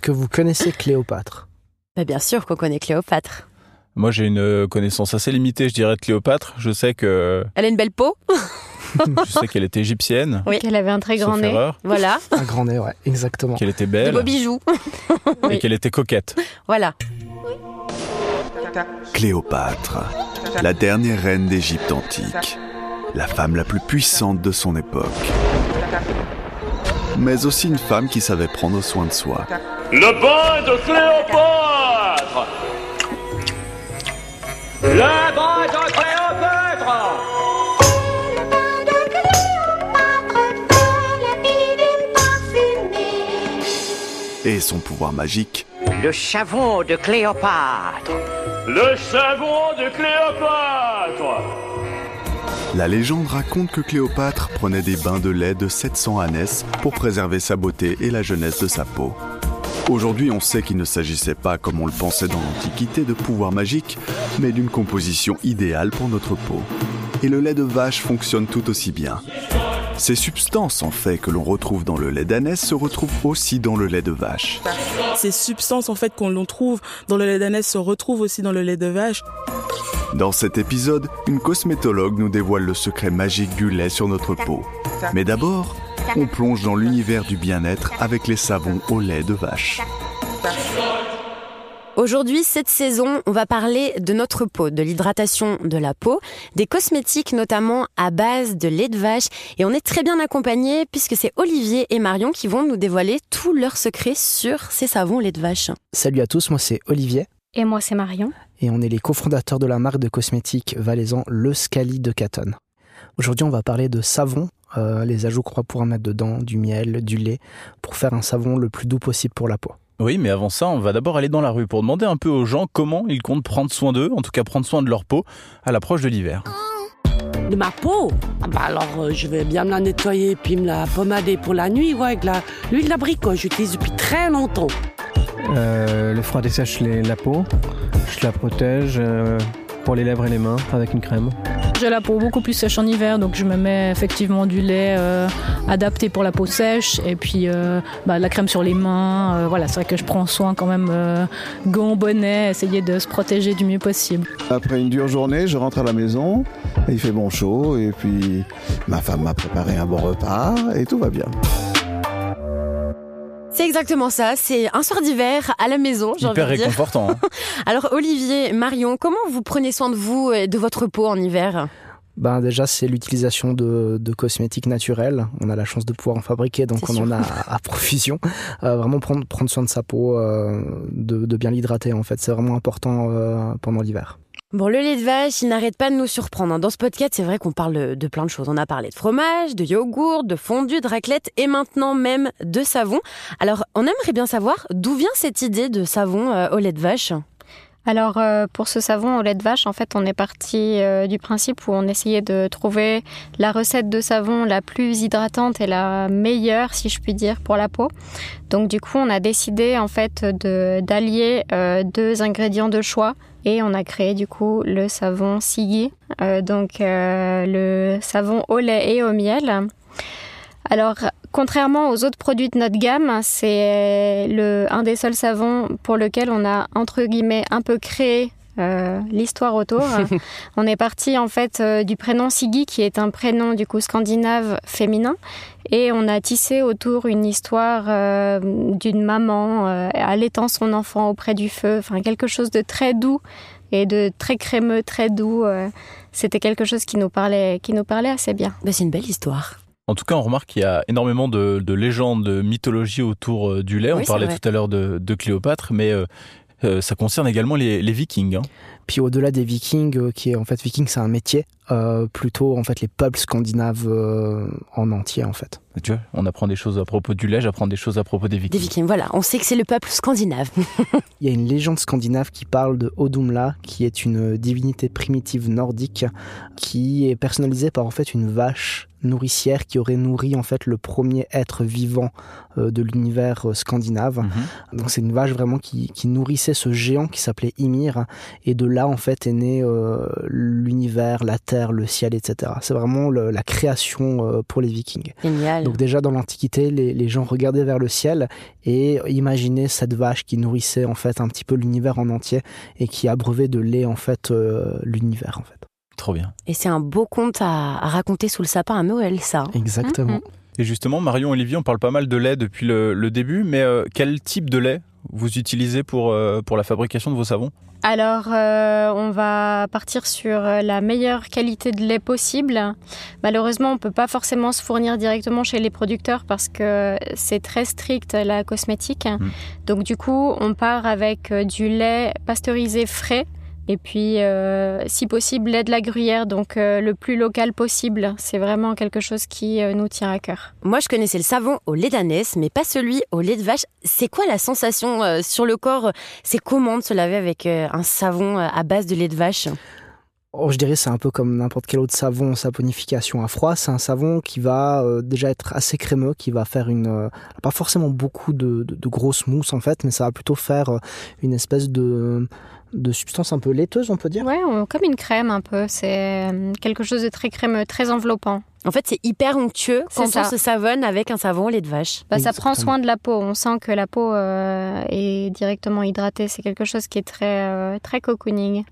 Est-ce que vous connaissez Cléopâtre? Bah, Bien sûr qu'on connaît Cléopâtre. Moi, j'ai une connaissance assez limitée, je dirais, de Cléopâtre. Je sais que. Elle a une belle peau. je sais qu'elle était égyptienne. Oui, qu'elle avait un très grand nez. Voilà. Un grand nez, ouais, exactement. Qu'elle était belle. De beaux bijoux. Et qu'elle était coquette. Voilà. Cléopâtre, la dernière reine d'Égypte antique, la femme la plus puissante de son époque. Mais aussi une femme qui savait prendre soin de soi. Le bain de Cléopâtre Le bain de Cléopâtre Et son pouvoir magique. Le savon de Cléopâtre. Le savon de Cléopâtre La légende raconte que Cléopâtre prenait des bains de lait de 700 ânesses pour préserver sa beauté et la jeunesse de sa peau. Aujourd'hui, on sait qu'il ne s'agissait pas, comme on le pensait dans l'Antiquité, de pouvoir magique, mais d'une composition idéale pour notre peau. Et le lait de vache fonctionne tout aussi bien. Ces substances, en fait, que l'on retrouve dans le lait d'ânesse se retrouvent aussi dans le lait de vache. Ces substances, en fait, qu'on trouve dans le lait d'ânesse se retrouvent aussi dans le lait de vache. Dans cet épisode, une cosmétologue nous dévoile le secret magique du lait sur notre peau. Mais d'abord, on plonge dans l'univers du bien-être avec les savons au lait de vache. Aujourd'hui, cette saison, on va parler de notre peau, de l'hydratation de la peau, des cosmétiques notamment à base de lait de vache. Et on est très bien accompagnés puisque c'est Olivier et Marion qui vont nous dévoiler tous leurs secrets sur ces savons lait de vache. Salut à tous, moi c'est Olivier. Et moi c'est Marion. Et on est les cofondateurs de la marque de cosmétiques valaisan Le Scali de Caton. Aujourd'hui, on va parler de savon, euh, les ajouts qu'on va pouvoir mettre dedans, du miel, du lait, pour faire un savon le plus doux possible pour la peau. Oui, mais avant ça, on va d'abord aller dans la rue pour demander un peu aux gens comment ils comptent prendre soin d'eux, en tout cas prendre soin de leur peau à l'approche de l'hiver. De ma peau? Ah bah Alors, euh, je vais bien me la nettoyer puis me la pommader pour la nuit, ouais, avec la, l'huile d'abricot. J'utilise depuis très longtemps. Euh, le froid dessèche la peau. Je la protège euh, pour les lèvres et les mains avec une crème. J'ai la peau beaucoup plus sèche en hiver, donc je me mets effectivement du lait euh, adapté pour la peau sèche et puis euh, bah, la crème sur les mains. Euh, voilà, c'est vrai que je prends soin quand même, gants, bonnet, essayer de se protéger du mieux possible. Après une dure journée, je rentre à la maison, il fait bon chaud et puis ma femme m'a préparé un bon repas et tout va bien. C'est exactement ça, c'est un soir d'hiver à la maison, j'ai Hyper réconfortant. Hein. Alors Olivier, Marion, comment vous prenez soin de vous et de votre peau en hiver? Ben déjà, c'est l'utilisation de, cosmétiques naturels. On a la chance de pouvoir en fabriquer, donc on en a à, profusion. Euh, vraiment prendre, prendre soin de sa peau, euh, de, bien l'hydrater en fait, c'est vraiment important euh, pendant l'hiver. Bon, le lait de vache, il n'arrête pas de nous surprendre. Dans ce podcast, c'est vrai qu'on parle de plein de choses. On a parlé de fromage, de yogourt, de fondue, de raclette et maintenant même de savon. Alors, on aimerait bien savoir d'où vient cette idée de savon euh, au lait de vache? Alors euh, pour ce savon au lait de vache, en fait, on est parti euh, du principe où on essayait de trouver la recette de savon la plus hydratante et la meilleure, si je puis dire, pour la peau. Donc du coup, on a décidé en fait d'allier deux ingrédients de choix et on a créé du coup le savon Sigui, euh, donc euh, le savon au lait et au miel. Alors, contrairement aux autres produits de notre gamme, c'est le, un des seuls savons pour lequel on a, entre guillemets, un peu créé euh, l'histoire autour. on est parti en fait euh, du prénom Sigi qui est un prénom du coup scandinave féminin et on a tissé autour une histoire euh, d'une maman allaitant son enfant auprès du feu, enfin quelque chose de très doux et de très crémeux, très doux. C'était quelque chose qui nous parlait, qui nous parlait assez bien. Bah, c'est une belle histoire. En tout cas, on remarque qu'il y a énormément de, légendes, de mythologie autour du lait. on parlait tout à l'heure de, de, Cléopâtre, mais euh, ça concerne également les, vikings. Hein. Puis au-delà des vikings, euh, qui est en fait viking, c'est un métier, euh, plutôt en fait les peuples scandinaves en entier en fait. Tu vois, on apprend des choses à propos du lait, j'apprends des choses à propos des vikings. Des vikings, voilà, on sait que c'est le peuple scandinave. Il y a une légende scandinave qui parle de Odumla, qui est une divinité primitive nordique, qui est personnalisée par en fait une vache nourricière qui aurait nourri en fait le premier être vivant euh, de l'univers scandinave. Mhm. Donc c'est une vache vraiment qui, qui, nourrissait ce géant qui s'appelait Ymir et de là là en fait est né euh, l'univers, la terre, le ciel, etc. C'est vraiment la création euh, pour les Vikings. Génial. Donc déjà dans l'Antiquité, les, gens regardaient vers le ciel et imaginaient cette vache qui nourrissait en fait un petit peu l'univers en entier et qui abreuvait de lait en fait l'univers en fait. Trop bien. Et c'est un beau conte à, raconter sous le sapin à Noël, ça. Exactement. Et justement, Marion Olivier, on parle pas mal de lait depuis le, début, mais quel type de lait? Vous utilisez pour, pour la fabrication de vos savons alors, euh, on va partir sur euh, la meilleure qualité de lait possible. Malheureusement, on ne peut pas forcément se fournir directement chez les producteurs parce que c'est très strict la cosmétique. Mm. Donc, du coup, on part avec euh, du lait pasteurisé frais et puis, euh, si possible, lait de la gruyère, donc euh, le plus local possible. C'est vraiment quelque chose qui euh, nous tient à cœur. Moi, je connaissais le savon au lait d'ânesse, mais pas celui au lait de vache. C'est quoi la sensation sur le corps? C'est comment de se laver avec un savon à base de lait de vache? Oh, je dirais c'est un peu comme n'importe quel autre savon saponification à froid. C'est un savon qui va déjà être assez crémeux, qui va faire une pas forcément beaucoup de, de, de grosses mousses en fait, mais ça va plutôt faire une espèce de de substance un peu laiteuse, on peut dire. Ouais, comme une crème un peu. C'est euh, quelque chose de très crémeux, très enveloppant. En fait, c'est hyper onctueux quand on se savonne avec un savon au lait de vache. Bah, ça prend soin de la peau. On sent que la peau euh, est directement hydratée. C'est quelque chose qui est très, euh, très cocooning.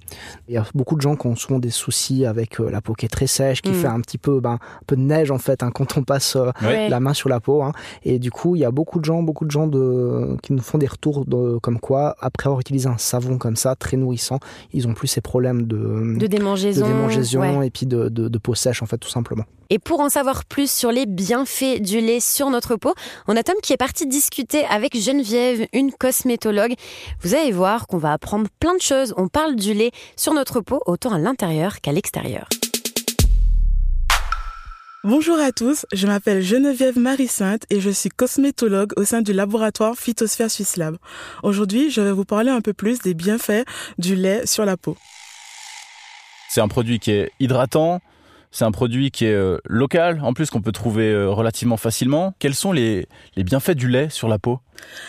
Il y a beaucoup de gens qui ont souvent des soucis avec euh, la peau qui est très sèche, qui mm. fait un petit peu, ben, un peu de neige en fait hein, quand on passe la main sur la peau. Hein. Et du coup, il y a beaucoup de gens, beaucoup de gens de, qui nous font des retours de, comme quoi, après avoir utilisé un savon comme ça, très nourrissant, ils ont plus ces problèmes de, de démangeaison, de démangeaison et puis de, de peau sèche en fait, tout simplement. Et pour en savoir plus sur les bienfaits du lait sur notre peau, on a Tom qui est parti discuter avec Geneviève, une cosmétologue. Vous allez voir qu'on va apprendre plein de choses. On parle du lait sur notre peau autant à l'intérieur qu'à l'extérieur. Bonjour à tous, je m'appelle Geneviève Marie-Sainte et je suis cosmétologue au sein du laboratoire Phytosphère Suisse Lab. Aujourd'hui, je vais vous parler un peu plus des bienfaits du lait sur la peau. C'est un produit qui est hydratant, c'est un produit qui est euh, local, en plus qu'on peut trouver euh, relativement facilement. Quels sont les, les bienfaits du lait sur la peau?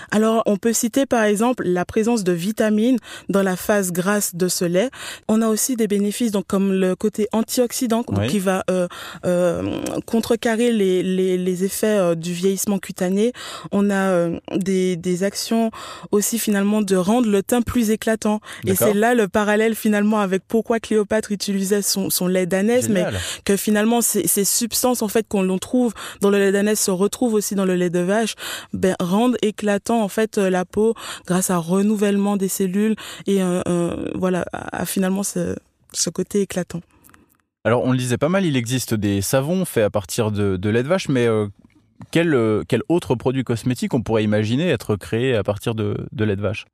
Alors, on peut citer par exemple la présence de vitamines dans la phase grasse de ce lait. On a aussi des bénéfices, donc comme le côté antioxydant, qui va euh, euh, contrecarrer les, les, les effets euh, du vieillissement cutané. On a euh, des, des actions aussi finalement de rendre le teint plus éclatant. Et c'est là le parallèle finalement avec pourquoi Cléopâtre utilisait son, son lait d'ânesse, mais que finalement ces, ces substances en fait qu'on trouve dans le lait d'ânesse se retrouvent aussi dans le lait de vache, ben rendent éclatant en fait euh, la peau grâce à renouvellement des cellules et euh, euh, voilà à, finalement ce, côté éclatant. Alors on le disait pas mal, il existe des savons faits à partir de, lait de vache, mais quel, quel autre produit cosmétique on pourrait imaginer être créé à partir de lait de vache?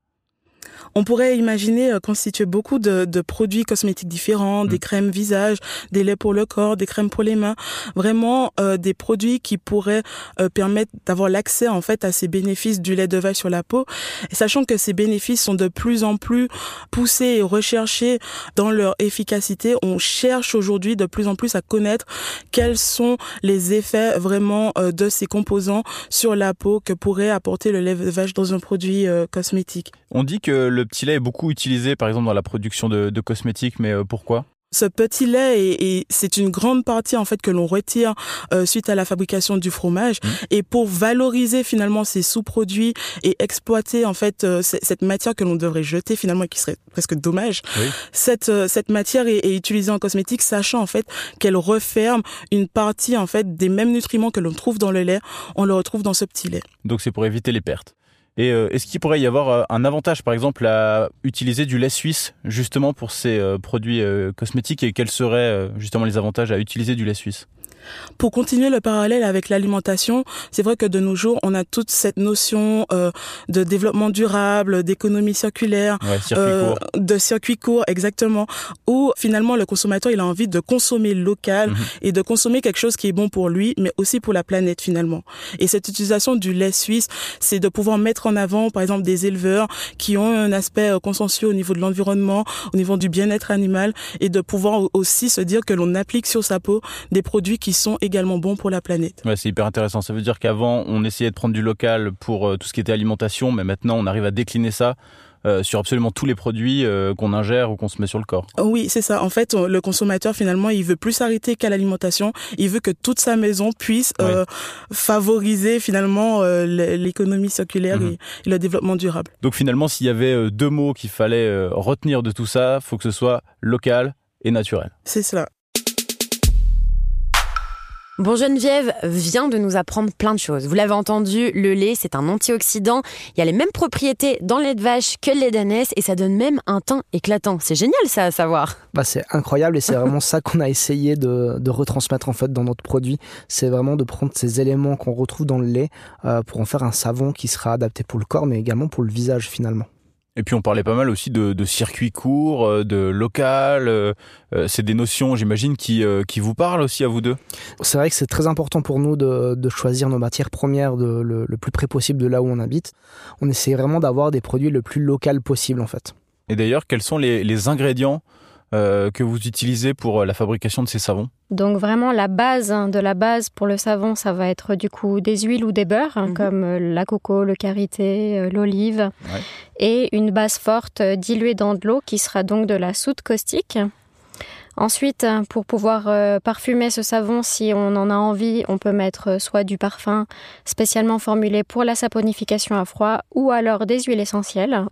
On pourrait imaginer euh, constituer beaucoup de, produits cosmétiques différents, des mm. crèmes visage, des laits pour le corps, des crèmes pour les mains, vraiment euh, des produits qui pourraient euh, permettre d'avoir l'accès en fait à ces bénéfices du lait de vache sur la peau, et sachant que ces bénéfices sont de plus en plus poussés et recherchés dans leur efficacité. On cherche aujourd'hui de plus en plus à connaître quels sont les effets vraiment de ces composants sur la peau que pourrait apporter le lait de vache dans un produit cosmétique. On dit que le petit lait est beaucoup utilisé, par exemple, dans la production de, cosmétiques, mais euh, pourquoi? Ce petit lait et, c'est une grande partie en fait que l'on retire euh, suite à la fabrication du fromage. Mmh. et pour valoriser finalement ces sous-produits et exploiter en fait euh, cette matière que l'on devrait jeter finalement et qui serait presque dommage cette cette matière est, est, utilisée en cosmétique sachant en fait qu'elle referme une partie en fait des mêmes nutriments que l'on trouve dans le lait. On le retrouve dans ce petit lait. Donc c'est pour éviter les pertes et euh, est-ce qu'il pourrait y avoir euh, un avantage, par exemple, à utiliser du lait suisse justement pour ces euh, produits cosmétiques et quels seraient justement les avantages à utiliser du lait suisse? Pour continuer le parallèle avec l'alimentation, c'est vrai que de nos jours, on a toute cette notion euh, de développement durable, d'économie circulaire, euh, de circuit court, exactement, où finalement le consommateur il a envie de consommer local mhm. et de consommer quelque chose qui est bon pour lui, mais aussi pour la planète finalement. Et cette utilisation du lait suisse, c'est de pouvoir mettre en avant, par exemple, des éleveurs qui ont un aspect euh, consensueux au niveau de l'environnement, au niveau du bien-être animal, et de pouvoir aussi se dire que l'on applique sur sa peau des produits qui sont également bons pour la planète. Ouais, c'est hyper intéressant. Ça veut dire qu'avant, on essayait de prendre du local pour euh, tout ce qui était alimentation, mais maintenant, on arrive à décliner ça euh, sur absolument tous les produits euh, qu'on ingère ou qu'on se met sur le corps. Oui, c'est ça. En fait, le consommateur finalement, il veut plus s'arrêter qu'à l'alimentation. Il veut que toute sa maison puisse euh, favoriser finalement l'économie circulaire mhm. et, le développement durable. Donc finalement, s'il y avait deux mots qu'il fallait retenir de tout ça, faut que ce soit local et naturel. C'est cela. Bon, Geneviève vient de nous apprendre plein de choses. Vous l'avez entendu, le lait, c'est un antioxydant. Il y a les mêmes propriétés dans le lait de vache que le lait d'ânesse et ça donne même un teint éclatant. C'est génial ça à savoir. Bah, c'est incroyable et c'est vraiment ça qu'on a essayé de, retransmettre en fait dans notre produit. C'est vraiment de prendre ces éléments qu'on retrouve dans le lait euh, pour en faire un savon qui sera adapté pour le corps mais également pour le visage finalement. Et puis on parlait pas mal aussi de, de circuit court, euh, de local. Euh, euh, c'est des notions, j'imagine, qui, qui vous parlent aussi à vous deux. C'est vrai que c'est très important pour nous de, de choisir nos matières premières de, le, le, plus près possible de là où on habite. On essaie vraiment d'avoir des produits le plus local possible en fait. Et d'ailleurs, quels sont les, les ingrédients euh, que vous utilisez pour euh, la fabrication de ces savons Donc vraiment la base hein, de la base pour le savon, ça va être du coup des huiles ou des beurres, hein, mhm. comme euh, la coco, le karité, l'olive, et une base forte diluée dans de l'eau qui sera donc de la soude caustique. Ensuite, pour pouvoir parfumer ce savon, si on en a envie, on peut mettre soit du parfum spécialement formulé pour la saponification à froid ou alors des huiles essentielles.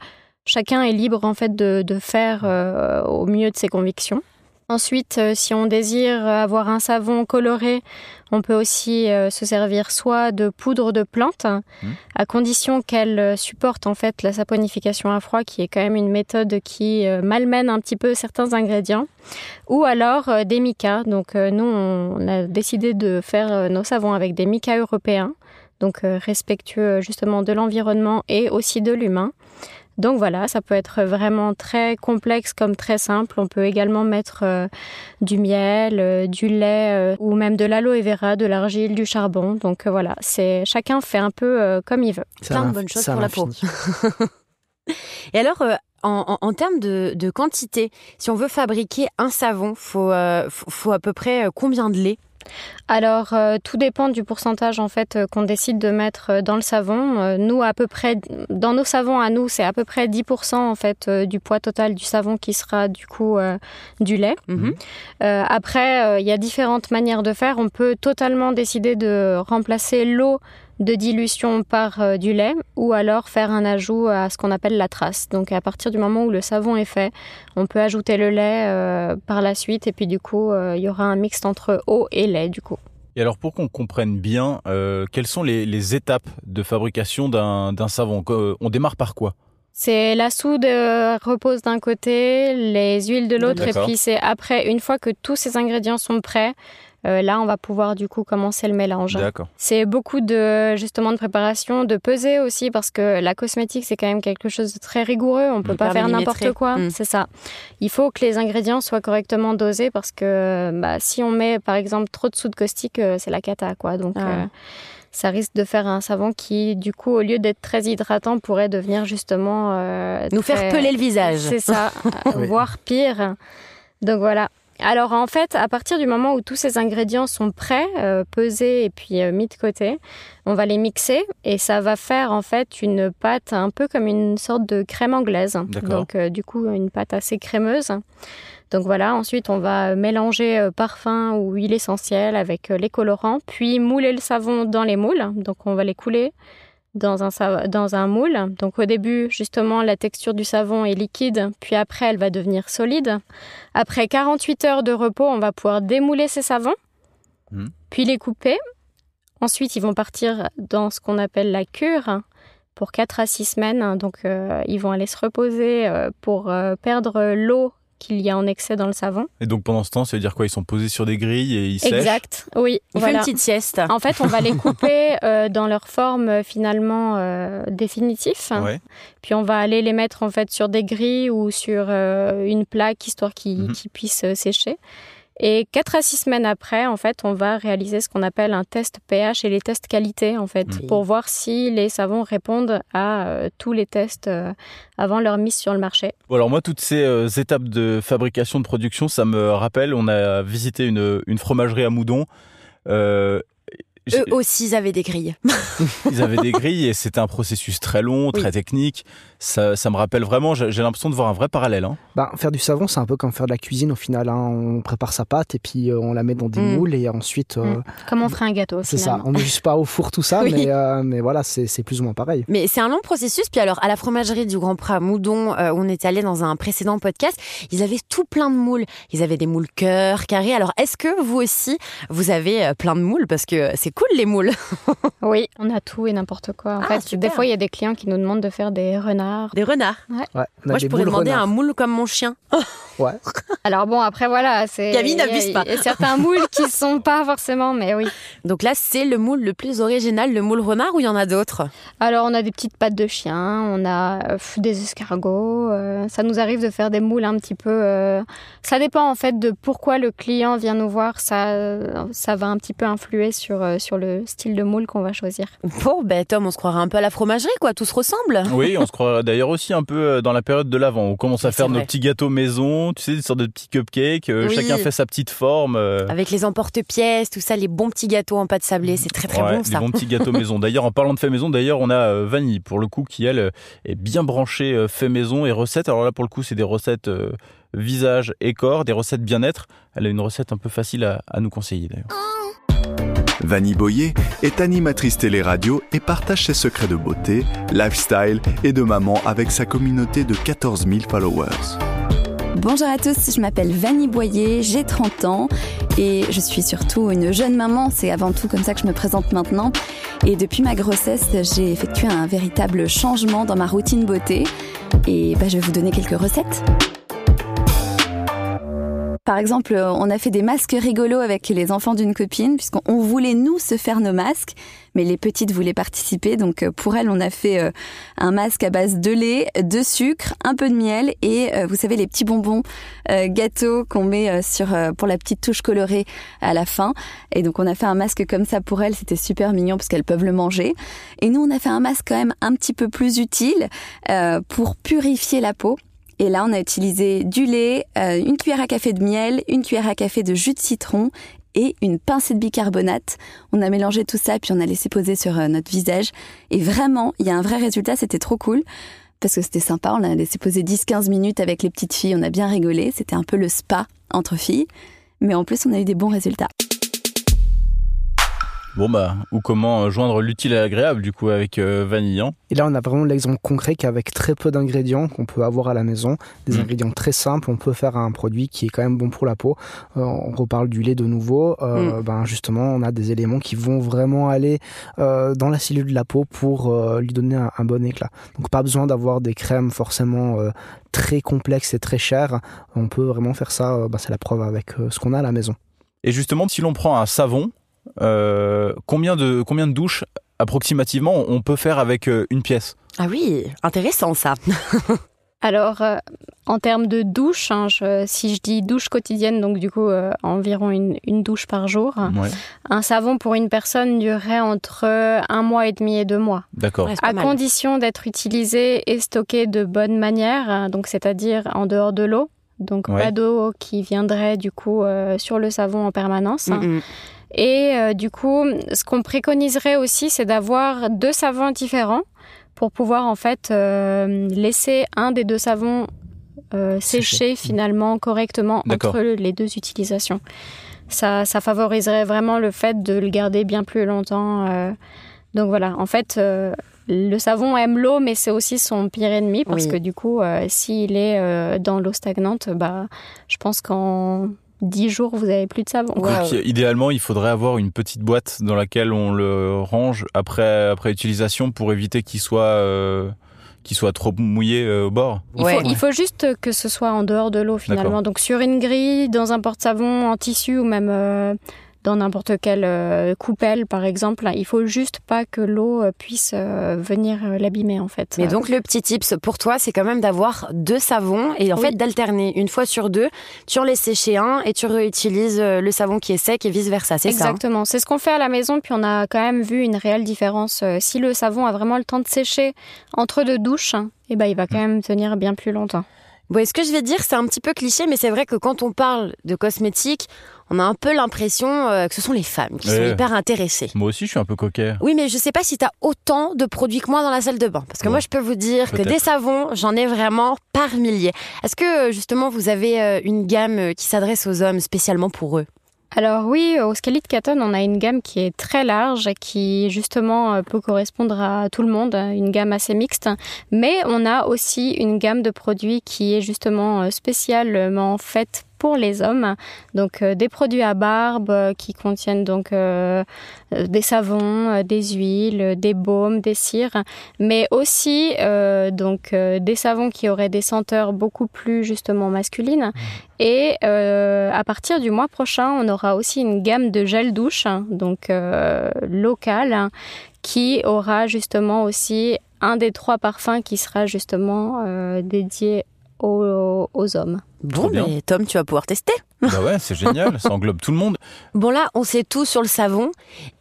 Chacun est libre en fait de, faire euh, au mieux de ses convictions. Ensuite, euh, si on désire avoir un savon coloré, on peut aussi euh, se servir soit de poudre de plante, mmh. à condition qu'elle supporte en fait la saponification à froid, qui est quand même une méthode qui malmène un petit peu certains ingrédients, ou alors des micas. Donc nous, on a décidé de faire nos savons avec des micas européens, donc respectueux justement de l'environnement et aussi de l'humain. Donc voilà, ça peut être vraiment très complexe comme très simple. On peut également mettre euh, du miel, euh, du lait euh, ou même de l'aloe vera, de l'argile, du charbon. Donc voilà, c'est chacun fait un peu comme il veut. Plein de bonnes choses pour la peau. Et alors, en, termes de, quantité, si on veut fabriquer un savon, faut, faut à peu près combien de lait? Alors, euh, tout dépend du pourcentage en fait euh, qu'on décide de mettre euh, dans le savon. nous, à peu près, dans nos savons à nous, c'est à peu près 10% en fait du poids total du savon qui sera du coup du lait. Mhm. après, il y a différentes manières de faire. On peut totalement décider de remplacer l'eau de dilution par euh, du lait ou alors faire un ajout à ce qu'on appelle la trace. Donc à partir du moment où le savon est fait, on peut ajouter le lait euh, par la suite et puis du coup euh, il y aura un mix entre eau et lait du coup. Et alors pour qu'on comprenne bien, quelles sont les, étapes de fabrication d'un savon? On démarre par quoi? C'est la soude repose d'un côté, les huiles de l'autre, et puis c'est après, une fois que tous ces ingrédients sont prêts, euh, là, on va pouvoir du coup commencer le mélange. C'est beaucoup de justement de préparation, de peser aussi parce que la cosmétique c'est quand même quelque chose de très rigoureux. On peut pas faire n'importe quoi. Mm. C'est ça. Il faut que les ingrédients soient correctement dosés parce que bah, si on met par exemple trop de soude caustique, euh, c'est la cata quoi. Donc ah. euh, ça risque de faire un savon qui, du coup, au lieu d'être très hydratant, pourrait devenir justement... Nous faire peler le visage. C'est ça, voire pire. Donc voilà, alors en fait, à partir du moment où tous ces ingrédients sont prêts, euh, pesés et puis euh, mis de côté, on va les mixer et ça va faire en fait une pâte un peu comme une sorte de crème anglaise. Donc euh, du coup une pâte assez crémeuse. Donc voilà, ensuite on va mélanger parfum ou huile essentielle avec les colorants, puis mouler le savon dans les moules. Donc on va les couler dans un, dans un moule. Donc au début, justement, la texture du savon est liquide, puis après, elle va devenir solide. Après 48 heures de repos, on va pouvoir démouler ces savons, hmm. puis les couper. Ensuite, ils vont partir dans ce qu'on appelle la cure pour 4 à 6 semaines. Donc, euh, ils vont aller se reposer euh, pour euh, perdre l'eau qu'il y a en excès dans le savon. Et donc pendant ce temps, ça veut dire quoi? Ils sont posés sur des grilles et ils sèchent? Exact, oui. On fait une petite sieste. En fait, on va les couper euh, dans leur forme euh, finalement euh, définitive. Puis on va aller les mettre en fait sur des grilles ou sur une plaque histoire qu'ils mhm. puissent sécher. Et 4 à 6 semaines après, en fait, on va réaliser ce qu'on appelle un test pH et les tests qualité, en fait, pour voir si les savons répondent à euh, tous les tests euh, avant leur mise sur le marché. alors moi, toutes ces euh, étapes de fabrication, de production, ça me rappelle, on a visité une, une fromagerie à Moudon eux aussi, ils avaient des grilles. ils avaient des grilles et c'était un processus très long, très technique. Ça, ça, me rappelle vraiment, j'ai l'impression de voir un vrai parallèle. Hein. Bah, faire du savon, c'est un peu comme faire de la cuisine au final. Hein. On prépare sa pâte et puis euh, on la met dans des mm. moules et ensuite. Euh, mm. Comme on ferait un gâteau. C'est ça. On met juste pas au four tout ça, mais, euh, mais voilà, c'est plus ou moins pareil. Mais c'est un long processus. Puis alors, à la fromagerie du Grand Pré à Moudon, où on était allé dans un précédent podcast, ils avaient tout plein de moules. Ils avaient des moules cœur, carrés. Alors, est-ce que vous aussi, vous avez plein de moules? Parce que c'est cool les moules. oui, on a tout et n'importe quoi. En ah, fait, des fois, il y a des clients qui nous demandent de faire des renards. Des renards Ouais. Moi, je pourrais demander un moule comme mon chien. ouais. Alors bon, après voilà, c'est. Camille n'abuse pas. Il y a certains moules qui sont pas forcément, mais oui. Donc là, c'est le moule le plus original, le moule renard, ou il y en a d'autres? Alors, on a des petites pattes de chien, on a euh, des escargots. Euh, ça nous arrive de faire des moules un petit peu. Euh, ça dépend en fait de pourquoi le client vient nous voir. Ça, ça va un petit peu influer sur sur le style de moule qu'on va choisir. Bon, ben Tom, on se croirait un peu à la fromagerie, quoi. Tout se ressemble. Oui, on se croirait d'ailleurs aussi un peu dans la période de l'avant. On commence à faire nos petits gâteaux maison, tu sais, des sortes de petits cupcakes. Euh, chacun fait sa petite forme. Euh. Avec les emporte-pièces, tout ça, les bons petits gâteaux en pâte sablée, c'est très très bon ça. Les bons petits gâteaux maison. D'ailleurs, en parlant de fait maison, d'ailleurs, on a euh, Vanille pour le coup qui elle est bien branchée fait maison et recettes. Alors là, pour le coup, c'est des recettes visage et corps, des recettes bien-être. Elle a une recette un peu facile à, à nous conseiller d'ailleurs. Vanny Boyer est animatrice télé-radio et partage ses secrets de beauté, lifestyle et de maman avec sa communauté de 14 000 followers. Bonjour à tous, je m'appelle Vanny Boyer, j'ai 30 ans et je suis surtout une jeune maman, c'est avant tout comme ça que je me présente maintenant. Et depuis ma grossesse, j'ai effectué un véritable changement dans ma routine beauté et bah, je vais vous donner quelques recettes. Par exemple, on a fait des masques rigolos avec les enfants d'une copine, puisqu'on voulait nous se faire nos masques, mais les petites voulaient participer. Donc euh, pour elles, on a fait euh, un masque à base de lait, de sucre, un peu de miel et euh, vous savez les petits bonbons gâteaux qu'on met sur pour la petite touche colorée à la fin. Et donc on a fait un masque comme ça pour elles. C'était super mignon parce qu'elles peuvent le manger. Et nous, on a fait un masque quand même un petit peu plus utile pour purifier la peau. Et là, on a utilisé du lait, euh, une cuillère à café de miel, une cuillère à café de jus de citron et une pincée de bicarbonate. On a mélangé tout ça, puis on a laissé poser sur euh, notre visage. Et vraiment, il y a un vrai résultat, c'était trop cool. Parce que c'était sympa, on a laissé poser 10-15 minutes avec les petites filles, on a bien rigolé. C'était un peu le spa entre filles. Mais en plus, on a eu des bons résultats. Bon bah, ou comment joindre l'utile à l'agréable du coup avec euh, vanillant. Et là on a vraiment l'exemple concret qu'avec très peu d'ingrédients qu'on peut avoir à la maison, des mm. ingrédients très simples, on peut faire un produit qui est quand même bon pour la peau. Euh, on reparle du lait de nouveau, euh, mm. ben justement on a des éléments qui vont vraiment aller dans la cellule de la peau pour lui donner un, bon éclat. Donc pas besoin d'avoir des crèmes forcément très complexes et très chères. On peut vraiment faire ça, ben, c'est la preuve avec ce qu'on a à la maison. Et justement, si l'on prend un savon, euh, combien, de, combien de douches approximativement on peut faire avec euh, une pièce? Ah oui, intéressant ça. Alors, euh, en termes de douche, hein, si je dis douche quotidienne, donc du coup environ une, douche par jour, un savon pour une personne durerait entre un mois et demi et deux mois. D'accord. à condition d'être utilisé et stocké de bonne manière, donc c'est-à-dire en dehors de l'eau, donc pas d'eau qui viendrait du coup sur le savon en permanence. Et euh, du coup, ce qu'on préconiserait aussi, c'est d'avoir deux savons différents pour pouvoir en fait euh, laisser un des deux savons euh, sécher finalement correctement entre les deux utilisations. Ça, ça, favoriserait vraiment le fait de le garder bien plus longtemps. donc voilà, en fait, le savon aime l'eau, mais c'est aussi son pire ennemi parce que du coup, s'il est dans l'eau stagnante, bah, je pense qu'en 10 jours, vous avez plus de savon. idéalement, il faudrait avoir une petite boîte dans laquelle on le range après, après utilisation pour éviter qu'il soit, euh, qu'il soit trop mouillé euh, au bord. Il, faut, il, faut, juste que ce soit en dehors de l'eau finalement. Donc sur une grille, dans un porte-savon en tissu ou même euh, dans n'importe quelle euh, coupelle, par exemple. Il faut juste pas que l'eau euh, puisse euh, venir l'abîmer, en fait. Mais donc, le petit tips pour toi, c'est quand même d'avoir deux savons et en fait d'alterner une fois sur deux. Tu en laisses sécher un et tu réutilises le savon qui est sec et vice versa. C'est ça. Hein? Exactement. C'est ce qu'on fait à la maison. Puis on a quand même vu une réelle différence. Si le savon a vraiment le temps de sécher entre deux douches, eh ben, il va quand même tenir bien plus longtemps. Bon, ce que je vais dire, c'est un petit peu cliché, mais c'est vrai que quand on parle de cosmétiques, on a un peu l'impression euh, que ce sont les femmes qui sont hyper intéressées. Moi aussi, je suis un peu coquet. Oui, mais je sais pas si tu as autant de produits que moi dans la salle de bain. Parce que Ouais. moi, je peux vous dire que des savons, j'en ai vraiment par milliers. Est-ce que, euh, justement, vous avez euh, une gamme qui s'adresse aux hommes spécialement pour eux? Alors oui, au Scalit Cotton, on a une gamme qui est très large, qui justement peut correspondre à tout le monde, une gamme assez mixte. Mais on a aussi une gamme de produits qui est justement spécialement faite pour les hommes. Donc euh, des produits à barbe euh, qui contiennent donc euh, des savons, des huiles, des baumes, des cires, mais aussi donc des savons qui auraient des senteurs beaucoup plus justement masculines. Et euh, à partir du mois prochain, on aura aussi une gamme de gel douche, donc local, hein, qui aura justement aussi un des trois parfums qui sera justement euh, dédié aux, aux hommes. Bon, bien. mais Tom, tu vas pouvoir tester. Bah ouais, c'est génial, ça englobe tout le monde. Bon là, on sait tout sur le savon.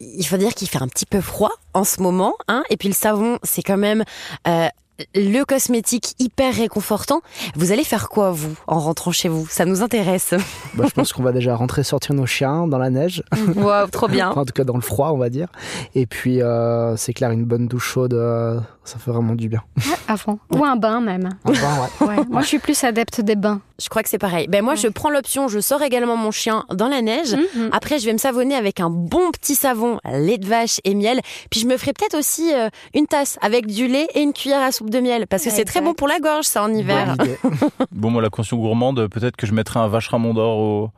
Il faut dire qu'il fait un petit peu froid en ce moment, hein. Et puis le savon, c'est quand même euh, le cosmétique hyper réconfortant. Vous allez faire quoi vous en rentrant chez vous? Ça nous intéresse. Bah, je pense qu'on va déjà rentrer sortir nos chiens dans la neige. Wow, trop bien. en tout cas dans le froid, on va dire. Et puis, euh, c'est clair, une bonne douche chaude, euh, ça fait vraiment du bien. À fond. Ou un bain même. Un bain, ouais. Ouais. Moi, je suis plus adepte des bains. Je crois que c'est pareil. Ben moi, je prends l'option, je sors également mon chien dans la neige. Mhm. Après, je vais me savonner avec un bon petit savon, lait de vache et miel. Puis je me ferai peut-être aussi euh, une tasse avec du lait et une cuillère à soupe de miel, parce que c'est très bon pour la gorge, ça en hiver. Bon, moi, la conscience gourmande, peut-être que je mettrai un vache ramon d'or au,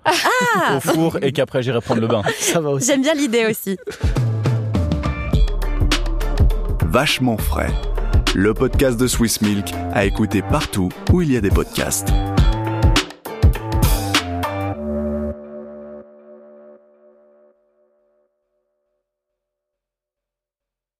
au four et qu'après j'irai prendre le bain. Ça va aussi. J'aime bien l'idée aussi. Vachement frais. Le podcast de Swiss Milk à écouter partout où il y a des podcasts.